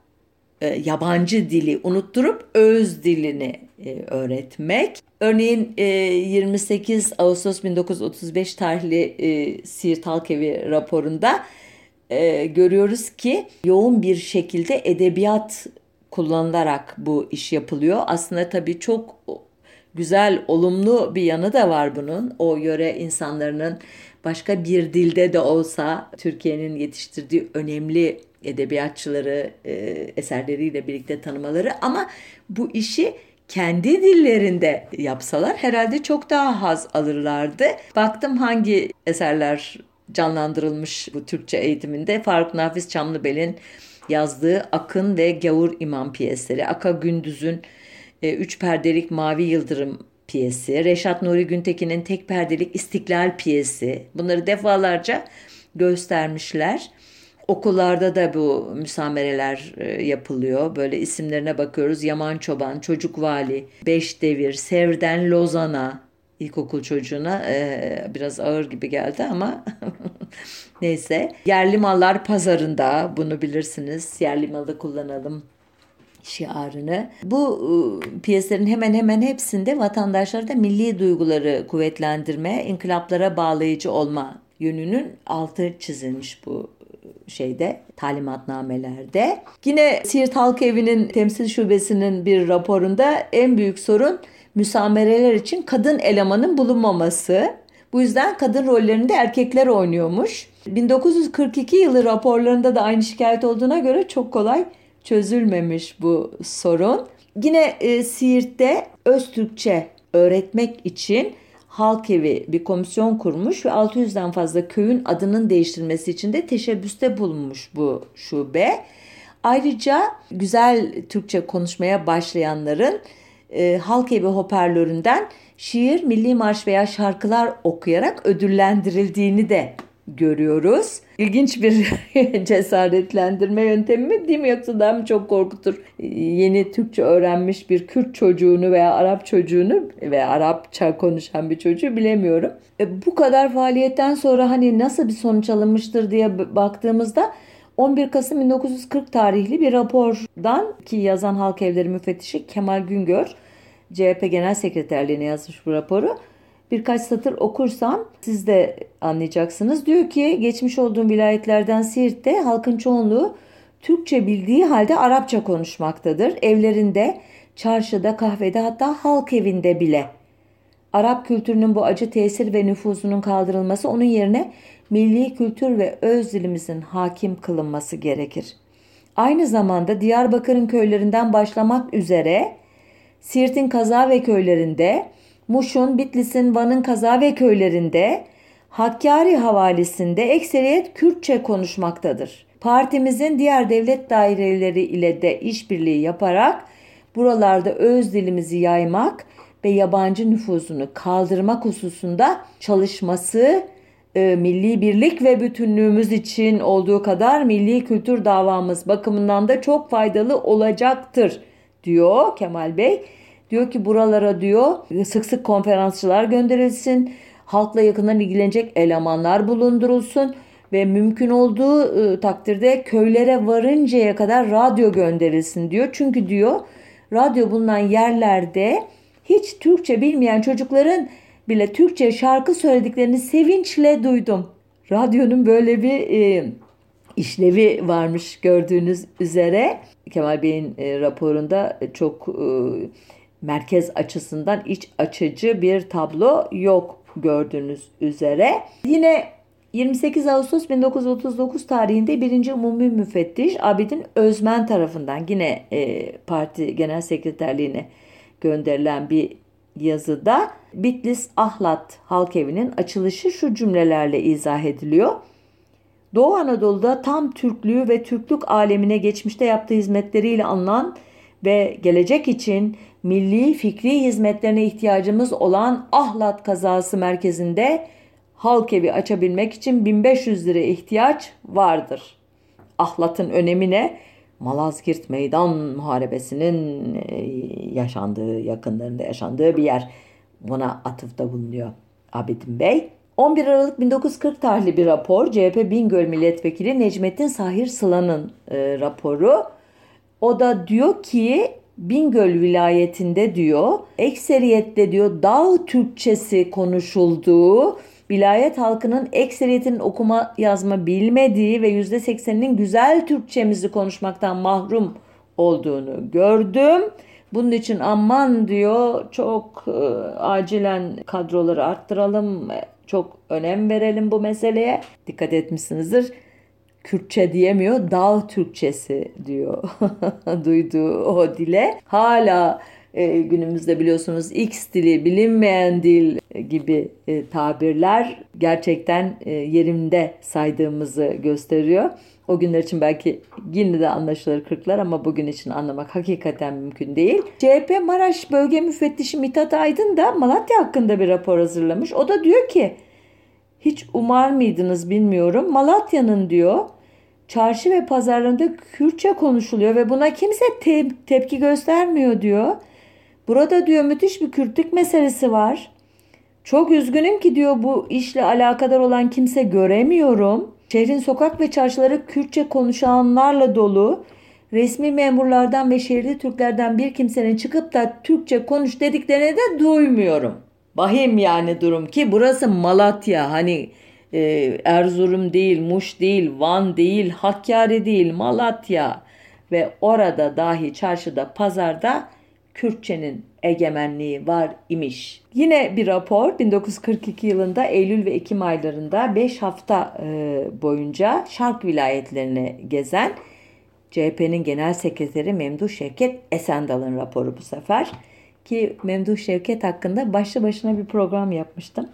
e, yabancı dili unutturup öz dilini e, öğretmek. Örneğin e, 28 Ağustos 1935 tarihli e, Siirt Halkevi raporunda e, görüyoruz ki yoğun bir şekilde edebiyat kullanılarak bu iş yapılıyor. Aslında tabii çok güzel, olumlu bir yanı da var bunun. O yöre insanların başka bir dilde de olsa Türkiye'nin yetiştirdiği önemli edebiyatçıları e, eserleriyle birlikte tanımaları ama bu işi kendi dillerinde yapsalar herhalde çok daha haz alırlardı. Baktım hangi eserler canlandırılmış bu Türkçe eğitiminde. Faruk Nafiz Çamlıbel'in yazdığı Akın ve Gavur İmam piyesleri. Aka Gündüz'ün e, Üç Perdelik Mavi Yıldırım piyesi. Reşat Nuri Güntekin'in Tek Perdelik İstiklal piyesi. Bunları defalarca göstermişler. Okullarda da bu müsamereler e, yapılıyor. Böyle isimlerine bakıyoruz. Yaman Çoban, Çocuk Vali, Beş Devir, Sevden Lozana, ilkokul çocuğuna e, biraz ağır gibi geldi ama neyse. Yerli mallar pazarında bunu bilirsiniz. Yerli malı kullanalım şiarını. Bu e, piyeslerin hemen hemen hepsinde vatandaşlarda milli duyguları kuvvetlendirme, inkılaplara bağlayıcı olma yönünün altı çizilmiş bu şeyde talimatnamelerde. Yine Siirt Halk Evi'nin temsil şubesinin bir raporunda en büyük sorun müsamereler için kadın elemanın bulunmaması. Bu yüzden kadın rollerinde erkekler oynuyormuş. 1942 yılı raporlarında da aynı şikayet olduğuna göre çok kolay çözülmemiş bu sorun. Yine e, Siirt'te Öztürkçe öğretmek için Halk Evi bir komisyon kurmuş ve 600'den fazla köyün adının değiştirilmesi için de teşebbüste bulunmuş bu şube. Ayrıca güzel Türkçe konuşmaya başlayanların e, Halk Evi hoparlöründen şiir, milli marş veya şarkılar okuyarak ödüllendirildiğini de görüyoruz. İlginç bir cesaretlendirme yöntemi mi değil mi yoksa daha mı çok korkutur? Yeni Türkçe öğrenmiş bir Kürt çocuğunu veya Arap çocuğunu veya Arapça konuşan bir çocuğu bilemiyorum. E, bu kadar faaliyetten sonra hani nasıl bir sonuç alınmıştır diye baktığımızda 11 Kasım 1940 tarihli bir rapordan ki yazan Halk Evleri Müfettişi Kemal Güngör CHP Genel Sekreterliğine yazmış bu raporu. Birkaç satır okursam siz de anlayacaksınız. Diyor ki geçmiş olduğum vilayetlerden Siirt'te halkın çoğunluğu Türkçe bildiği halde Arapça konuşmaktadır. Evlerinde, çarşıda, kahvede hatta halk evinde bile. Arap kültürünün bu acı tesir ve nüfuzunun kaldırılması onun yerine milli kültür ve öz dilimizin hakim kılınması gerekir. Aynı zamanda Diyarbakır'ın köylerinden başlamak üzere Siirt'in kaza ve köylerinde, Muş'un, Bitlis'in, Van'ın kaza ve köylerinde, Hakkari havalisinde ekseriyet Kürtçe konuşmaktadır. Partimizin diğer devlet daireleri ile de işbirliği yaparak buralarda öz dilimizi yaymak ve yabancı nüfuzunu kaldırmak hususunda çalışması e, milli birlik ve bütünlüğümüz için olduğu kadar milli kültür davamız bakımından da çok faydalı olacaktır diyor Kemal Bey. Diyor ki buralara diyor sık sık konferansçılar gönderilsin, halkla yakından ilgilenecek elemanlar bulundurulsun ve mümkün olduğu e, takdirde köylere varıncaya kadar radyo gönderilsin diyor. Çünkü diyor radyo bulunan yerlerde hiç Türkçe bilmeyen çocukların bile Türkçe şarkı söylediklerini sevinçle duydum. Radyonun böyle bir e, işlevi varmış gördüğünüz üzere. Kemal Bey'in e, raporunda çok e, merkez açısından iç açıcı bir tablo yok gördüğünüz üzere. Yine 28 Ağustos 1939 tarihinde 1. Umumi Müfettiş Abidin Özmen tarafından yine e, parti genel sekreterliğine gönderilen bir yazıda Bitlis Ahlat Halk Evi'nin açılışı şu cümlelerle izah ediliyor. Doğu Anadolu'da tam Türklüğü ve Türklük alemine geçmişte yaptığı hizmetleriyle anılan ve gelecek için milli fikri hizmetlerine ihtiyacımız olan Ahlat kazası merkezinde halk evi açabilmek için 1500 lira ihtiyaç vardır. Ahlat'ın önemi ne? Malazgirt Meydan Muharebesi'nin e, yaşandığı, yakınlarında yaşandığı bir yer. Buna atıfta bulunuyor Abidin Bey. 11 Aralık 1940 tarihli bir rapor CHP Bingöl Milletvekili Necmettin Sahir Sıla'nın e, raporu. O da diyor ki Bingöl vilayetinde diyor ekseriyette diyor dağ Türkçesi konuşulduğu vilayet halkının ekseriyetinin okuma yazma bilmediği ve yüzde sekseninin güzel Türkçemizi konuşmaktan mahrum olduğunu gördüm. Bunun için aman diyor çok e, acilen kadroları arttıralım, çok önem verelim bu meseleye. Dikkat etmişsinizdir. Kürtçe diyemiyor, dağ Türkçesi diyor duyduğu o dile. Hala e, günümüzde biliyorsunuz X dili, bilinmeyen dil gibi e, tabirler gerçekten e, yerinde saydığımızı gösteriyor. O günler için belki yine de anlaşılır kırklar ama bugün için anlamak hakikaten mümkün değil. CHP Maraş Bölge Müfettişi Mithat Aydın da Malatya hakkında bir rapor hazırlamış. O da diyor ki hiç umar mıydınız bilmiyorum. Malatya'nın diyor çarşı ve pazarlarında Kürtçe konuşuluyor ve buna kimse te- tepki göstermiyor diyor. Burada diyor müthiş bir Kürtlük meselesi var. Çok üzgünüm ki diyor bu işle alakadar olan kimse göremiyorum. Şehrin sokak ve çarşıları Kürtçe konuşanlarla dolu. Resmi memurlardan ve şehirli Türklerden bir kimsenin çıkıp da Türkçe konuş dediklerini de duymuyorum. Bahim yani durum ki burası Malatya hani e, Erzurum değil, Muş değil, Van değil, Hakkari değil, Malatya ve orada dahi çarşıda, pazarda Kürtçenin egemenliği var imiş. Yine bir rapor 1942 yılında Eylül ve Ekim aylarında 5 hafta e, boyunca Şark vilayetlerini gezen CHP'nin genel sekreteri Memduh Şevket Esendal'ın raporu bu sefer. Ki Memduh Şevket hakkında başlı başına bir program yapmıştım.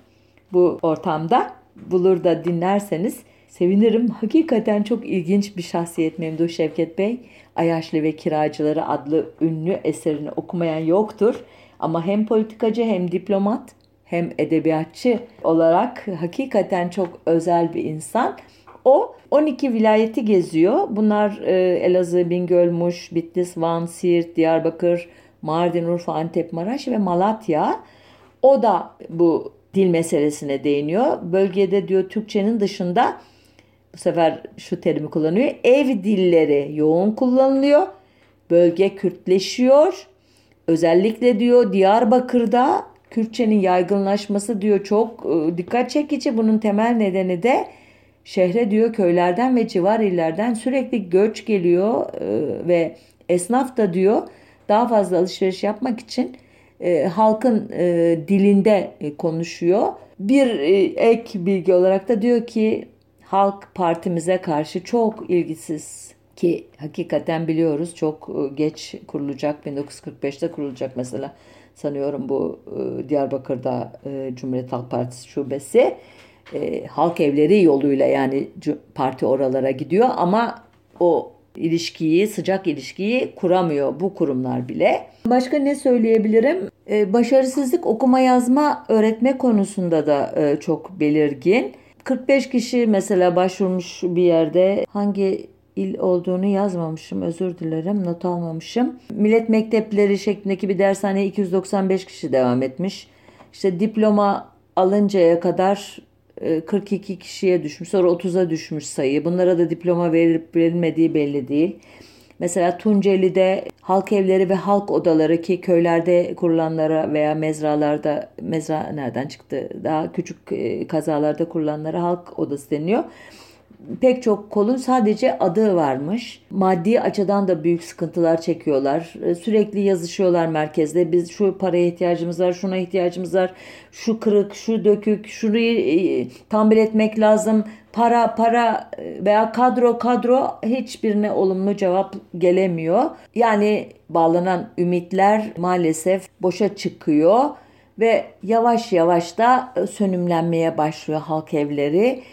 Bu ortamda bulur da dinlerseniz sevinirim. Hakikaten çok ilginç bir şahsiyet Memduh Şevket Bey. Ayaşlı ve Kiracıları adlı ünlü eserini okumayan yoktur. Ama hem politikacı hem diplomat hem edebiyatçı olarak hakikaten çok özel bir insan. O 12 vilayeti geziyor. Bunlar e, Elazığ, Bingöl, Muş, Bitlis, Van, Siirt, Diyarbakır, Mardin, Urfa, Antep, Maraş ve Malatya. O da bu dil meselesine değiniyor. Bölgede diyor Türkçenin dışında bu sefer şu terimi kullanıyor. Ev dilleri yoğun kullanılıyor. Bölge Kürtleşiyor. Özellikle diyor Diyarbakır'da Kürtçenin yaygınlaşması diyor çok e, dikkat çekici. Bunun temel nedeni de şehre diyor köylerden ve civar illerden sürekli göç geliyor e, ve esnaf da diyor daha fazla alışveriş yapmak için e, halkın e, dilinde e, konuşuyor. Bir e, ek bilgi olarak da diyor ki halk partimize karşı çok ilgisiz ki hakikaten biliyoruz çok e, geç kurulacak 1945'te kurulacak mesela sanıyorum bu e, Diyarbakır'da e, Cumhuriyet Halk Partisi şubesi e, halk evleri yoluyla yani parti oralara gidiyor ama o ilişkiyi, sıcak ilişkiyi kuramıyor bu kurumlar bile. Başka ne söyleyebilirim? Ee, başarısızlık okuma yazma öğretme konusunda da e, çok belirgin. 45 kişi mesela başvurmuş bir yerde hangi il olduğunu yazmamışım özür dilerim not almamışım. Millet mektepleri şeklindeki bir dershaneye 295 kişi devam etmiş. İşte diploma alıncaya kadar 42 e, kişiye düşmüş. Sonra 30'a düşmüş sayı. Bunlara da diploma verilip verilmediği belli değil. Mesela Tunceli'de halk evleri ve halk odaları ki köylerde kurulanlara veya mezralarda, mezra nereden çıktı? Daha küçük e, kazalarda kurulanlara halk odası deniyor pek çok kolun sadece adı varmış. Maddi açıdan da büyük sıkıntılar çekiyorlar. E, sürekli yazışıyorlar merkezde. Biz şu paraya ihtiyacımız var, şuna ihtiyacımız var. Şu kırık, şu dökük, şurayı e, tamir etmek lazım. Para, para e, veya kadro, kadro hiçbirine olumlu cevap gelemiyor. Yani bağlanan ümitler maalesef boşa çıkıyor ve yavaş yavaş da sönümlenmeye başlıyor halk evleri.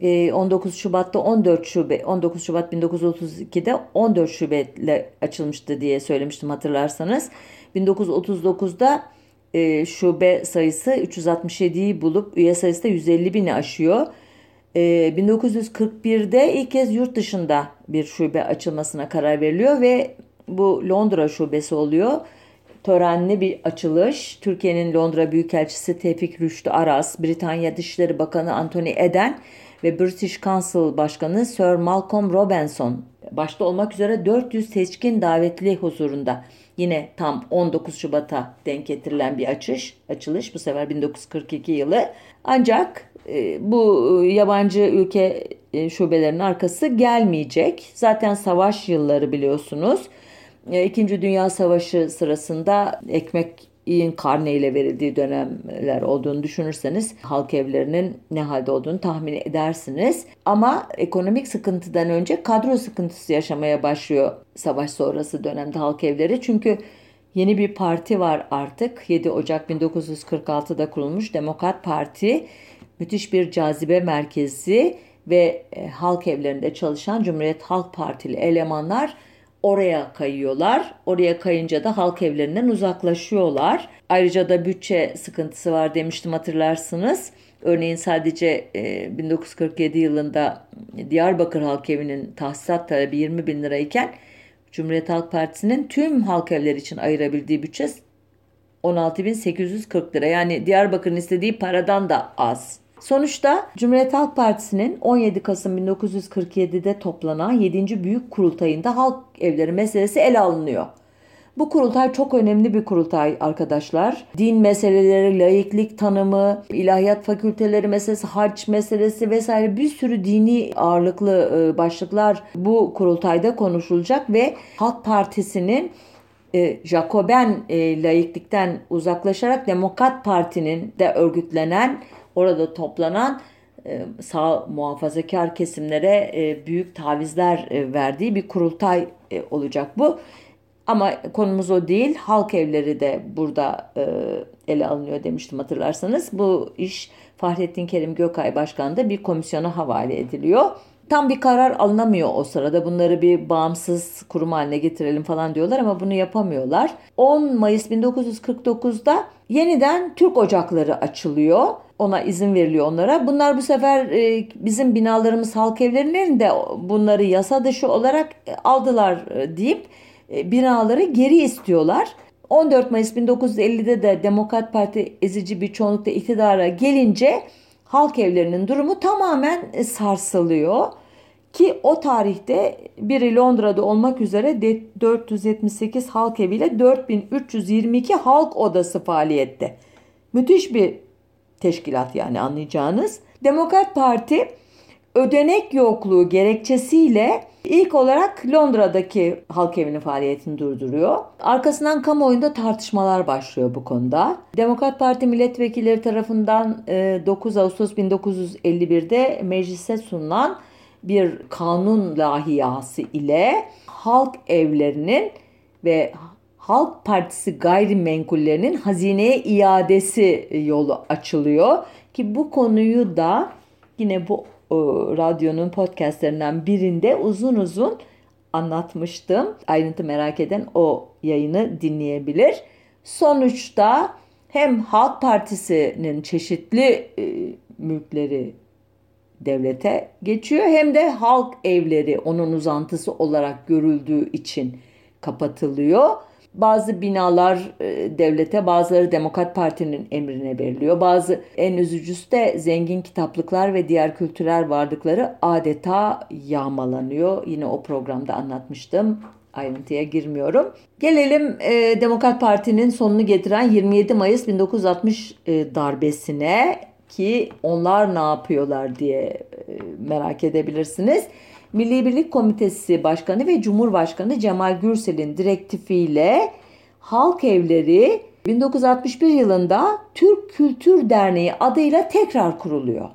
19 ee, Şubat'ta 14 şube 19 Şubat 1932'de 14 şubeyle açılmıştı diye söylemiştim hatırlarsanız. 1939'da e, şube sayısı 367'yi bulup üye sayısı da 150 bini aşıyor. E, 1941'de ilk kez yurt dışında bir şube açılmasına karar veriliyor ve bu Londra şubesi oluyor. Törenli bir açılış. Türkiye'nin Londra Büyükelçisi Tevfik Rüştü Aras, Britanya Dışişleri Bakanı Anthony Eden ve British Council Başkanı Sir Malcolm Robinson başta olmak üzere 400 seçkin davetli huzurunda yine tam 19 Şubat'a denk getirilen bir açış, açılış bu sefer 1942 yılı. Ancak e, bu yabancı ülke e, şubelerinin arkası gelmeyecek. Zaten savaş yılları biliyorsunuz. E, İkinci Dünya Savaşı sırasında ekmek iyi karneyle verildiği dönemler olduğunu düşünürseniz halk evlerinin ne halde olduğunu tahmin edersiniz. Ama ekonomik sıkıntıdan önce kadro sıkıntısı yaşamaya başlıyor savaş sonrası dönemde halk evleri. Çünkü yeni bir parti var artık. 7 Ocak 1946'da kurulmuş Demokrat Parti. Müthiş bir cazibe merkezi ve e, halk evlerinde çalışan Cumhuriyet Halk Partili elemanlar oraya kayıyorlar. Oraya kayınca da halk evlerinden uzaklaşıyorlar. Ayrıca da bütçe sıkıntısı var demiştim hatırlarsınız. Örneğin sadece 1947 e, yılında Diyarbakır Halk Evi'nin tahsisat talebi 20 bin lirayken Cumhuriyet Halk Partisi'nin tüm halk evleri için ayırabildiği bütçe 16.840 lira. Yani Diyarbakır'ın istediği paradan da az. Sonuçta Cumhuriyet Halk Partisi'nin 17 Kasım 1947'de toplanan 7. Büyük Kurultayı'nda halk evleri meselesi ele alınıyor. Bu kurultay çok önemli bir kurultay arkadaşlar. Din meseleleri, laiklik tanımı, ilahiyat fakülteleri meselesi, hac meselesi vesaire bir sürü dini ağırlıklı e, başlıklar bu kurultayda konuşulacak ve Halk Partisi'nin e, Jacoben e, laiklikten uzaklaşarak Demokrat Parti'nin de örgütlenen orada toplanan e, sağ muhafazakar kesimlere e, büyük tavizler e, verdiği bir kurultay olacak bu. Ama konumuz o değil. Halk evleri de burada ele alınıyor demiştim hatırlarsanız. Bu iş Fahrettin Kerim Gökay Başkan'da bir komisyona havale ediliyor. Tam bir karar alınamıyor o sırada. Bunları bir bağımsız kurum haline getirelim falan diyorlar ama bunu yapamıyorlar. 10 Mayıs 1949'da yeniden Türk ocakları açılıyor ona izin veriliyor onlara. Bunlar bu sefer e, bizim binalarımız halk evlerinin de bunları yasa dışı olarak e, aldılar e, deyip binaları geri istiyorlar. 14 Mayıs 1950'de de Demokrat Parti ezici bir çoğunlukla iktidara gelince halk evlerinin durumu tamamen sarsılıyor. Ki o tarihte biri Londra'da olmak üzere 478 halk eviyle 4322 halk odası faaliyette. Müthiş bir teşkilat yani anlayacağınız. Demokrat Parti ödenek yokluğu gerekçesiyle ilk olarak Londra'daki halk evinin faaliyetini durduruyor. Arkasından kamuoyunda tartışmalar başlıyor bu konuda. Demokrat Parti milletvekilleri tarafından 9 e, Ağustos 1951'de meclise sunulan bir kanun lahiyası ile halk evlerinin ve Halk Partisi gayrimenkullerinin hazineye iadesi yolu açılıyor ki bu konuyu da yine bu e, radyonun podcastlerinden birinde uzun uzun anlatmıştım. Ayrıntı merak eden o yayını dinleyebilir. Sonuçta hem Halk Partisi'nin çeşitli e, mülkleri devlete geçiyor hem de halk evleri onun uzantısı olarak görüldüğü için kapatılıyor. Bazı binalar e, devlete, bazıları Demokrat Parti'nin emrine veriliyor. Bazı en üzücüsü de zengin kitaplıklar ve diğer kültürel varlıkları adeta yağmalanıyor. Yine o programda anlatmıştım. Ayrıntıya girmiyorum. Gelelim e, Demokrat Parti'nin sonunu getiren 27 Mayıs 1960 e, darbesine ki onlar ne yapıyorlar diye e, merak edebilirsiniz. Milli Birlik Komitesi Başkanı ve Cumhurbaşkanı Cemal Gürsel'in direktifiyle Halk Evleri 1961 yılında Türk Kültür Derneği adıyla tekrar kuruluyor.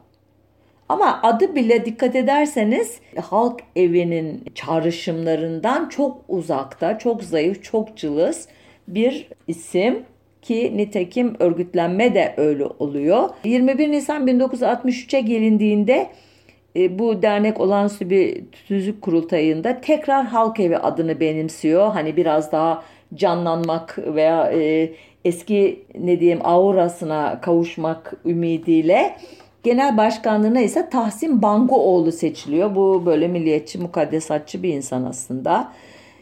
Ama adı bile dikkat ederseniz halk evinin çağrışımlarından çok uzakta, çok zayıf, çok cılız bir isim ki nitekim örgütlenme de öyle oluyor. 21 Nisan 1963'e gelindiğinde bu dernek olağanüstü bir tüzük kurultayında tekrar halk evi adını benimsiyor. Hani biraz daha canlanmak veya e, eski ne diyeyim aurasına kavuşmak ümidiyle genel başkanlığına ise Tahsin Banguoğlu seçiliyor. Bu böyle milliyetçi, mukaddesatçı bir insan aslında.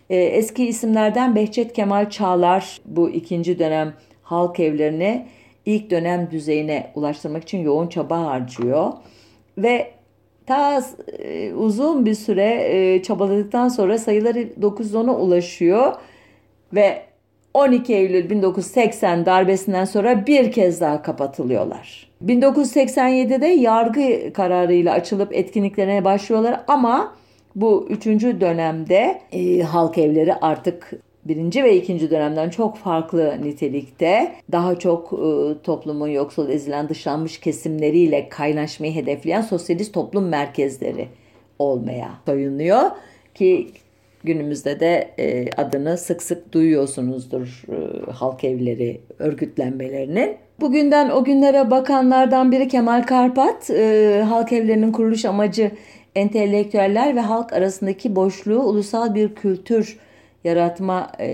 E, eski isimlerden Behçet Kemal Çağlar bu ikinci dönem halk evlerini ilk dönem düzeyine ulaştırmak için yoğun çaba harcıyor. Ve ta e, uzun bir süre e, çabaladıktan sonra sayıları 910'a ulaşıyor ve 12 Eylül 1980 darbesinden sonra bir kez daha kapatılıyorlar. 1987'de yargı kararıyla açılıp etkinliklerine başlıyorlar ama bu üçüncü dönemde e, halk evleri artık birinci ve ikinci dönemden çok farklı nitelikte daha çok e, toplumun yoksul ezilen dışlanmış kesimleriyle kaynaşmayı hedefleyen sosyalist toplum merkezleri olmaya soyunuyor ki günümüzde de e, adını sık sık duyuyorsunuzdur e, halk evleri örgütlenmelerinin. Bugünden o günlere bakanlardan biri Kemal Karpat, e, halk evlerinin kuruluş amacı entelektüeller ve halk arasındaki boşluğu ulusal bir kültür yaratma e,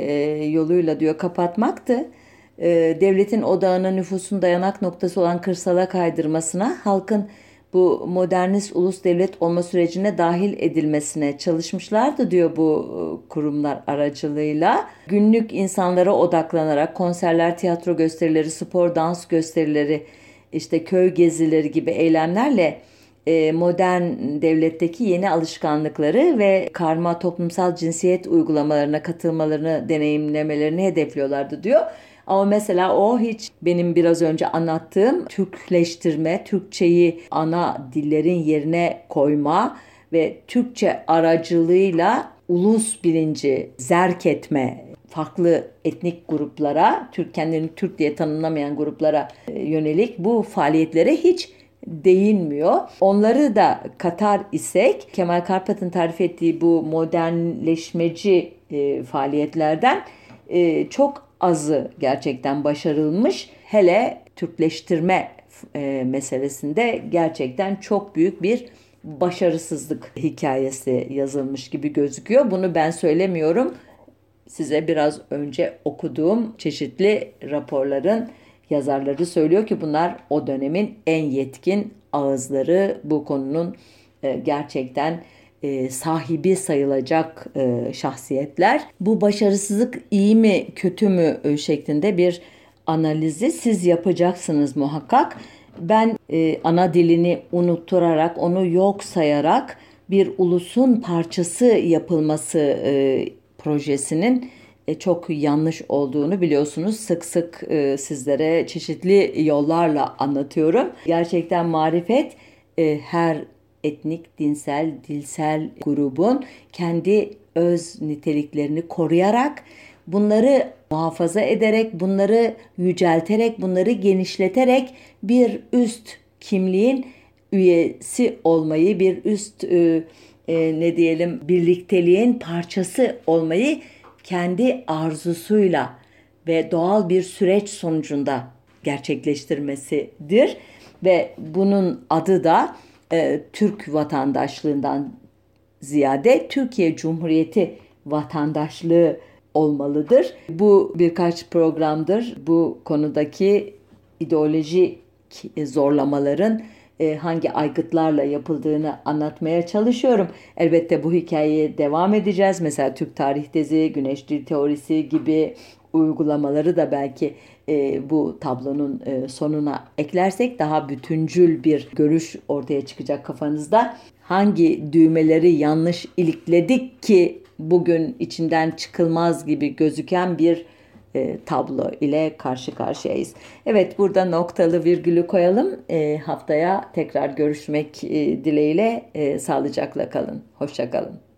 yoluyla diyor kapatmaktı. E, devletin odağını nüfusun dayanak noktası olan kırsala kaydırmasına, halkın bu modernist ulus devlet olma sürecine dahil edilmesine çalışmışlardı diyor bu e, kurumlar aracılığıyla. Günlük insanlara odaklanarak konserler, tiyatro gösterileri, spor, dans gösterileri, işte köy gezileri gibi eylemlerle modern devletteki yeni alışkanlıkları ve karma toplumsal cinsiyet uygulamalarına katılmalarını deneyimlemelerini hedefliyorlardı diyor. Ama mesela o hiç benim biraz önce anlattığım Türkleştirme, Türkçeyi ana dillerin yerine koyma ve Türkçe aracılığıyla ulus bilinci zerk etme farklı etnik gruplara, Türk kendini Türk diye tanımlamayan gruplara e, yönelik bu faaliyetlere hiç değinmiyor. Onları da katar isek Kemal Karpat'ın tarif ettiği bu modernleşmeci e, faaliyetlerden e, çok azı gerçekten başarılmış. Hele Türkleştirme e, meselesinde gerçekten çok büyük bir başarısızlık hikayesi yazılmış gibi gözüküyor. Bunu ben söylemiyorum. Size biraz önce okuduğum çeşitli raporların yazarları söylüyor ki bunlar o dönemin en yetkin ağızları bu konunun e, gerçekten e, sahibi sayılacak e, şahsiyetler. Bu başarısızlık iyi mi kötü mü şeklinde bir analizi siz yapacaksınız muhakkak. Ben ana dilini unutturarak, onu yok sayarak bir ulusun parçası yapılması e, projesinin e, çok yanlış olduğunu biliyorsunuz. Sık sık e, sizlere çeşitli yollarla anlatıyorum. Gerçekten marifet e, her etnik, dinsel, dilsel grubun kendi öz niteliklerini koruyarak bunları muhafaza ederek, bunları yücelterek, bunları genişleterek bir üst kimliğin üyesi olmayı, bir üst e, e, ne diyelim birlikteliğin parçası olmayı kendi arzusuyla ve doğal bir süreç sonucunda gerçekleştirmesidir ve bunun adı da e, Türk vatandaşlığından ziyade Türkiye Cumhuriyeti vatandaşlığı olmalıdır. Bu birkaç programdır bu konudaki ideolojik zorlamaların e, hangi aygıtlarla yapıldığını anlatmaya çalışıyorum. Elbette bu hikayeye devam edeceğiz. Mesela Türk tarih tezi, güneş dil teorisi gibi uygulamaları da belki e, bu tablonun e, sonuna eklersek daha bütüncül bir görüş ortaya çıkacak kafanızda. Hangi düğmeleri yanlış ilikledik ki bugün içinden çıkılmaz gibi gözüken bir e, tablo ile karşı karşıyayız. Evet burada noktalı virgülü koyalım. E, haftaya tekrar görüşmek e, dileğiyle e, sağlıcakla kalın. Hoşçakalın.